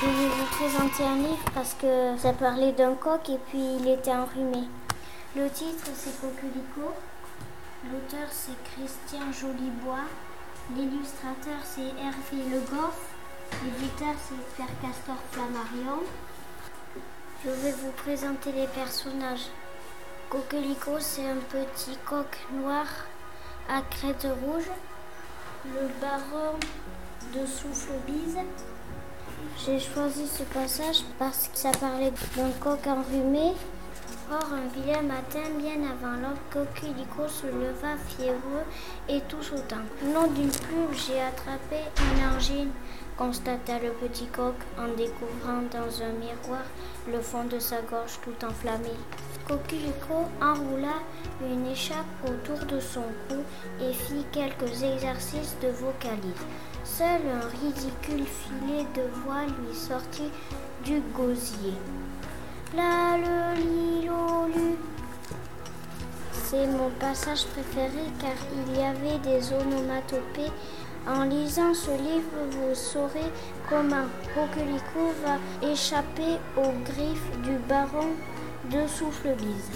Je vais vous présenter un livre parce que ça parlait d'un coq et puis il était enrhumé. Le titre c'est Coquelicot. L'auteur c'est Christian Jolibois. L'illustrateur c'est Hervé Le Goff. L'éditeur c'est Pierre Castor Flammarion. Je vais vous présenter les personnages. Coquelicot c'est un petit coq noir à crête rouge. Le baron de souffle bise. J'ai choisi ce passage parce que ça parlait d'un coq enrhumé. Or, un vilain matin, bien avant l'aube, Coquelicot se leva fiévreux et tout sautant. Non d'une plume, j'ai attrapé une angine, constata le petit coq en découvrant dans un miroir le fond de sa gorge tout enflammé. Coquelicot enroula une écharpe autour de son cou et fit quelques exercices de vocalise. Seul un ridicule filet de voix lui sortit du gosier. La le li lo lu. C'est mon passage préféré car il y avait des onomatopées. En lisant ce livre, vous saurez comment Coquelicot va échapper aux griffes du baron de Soufflebise.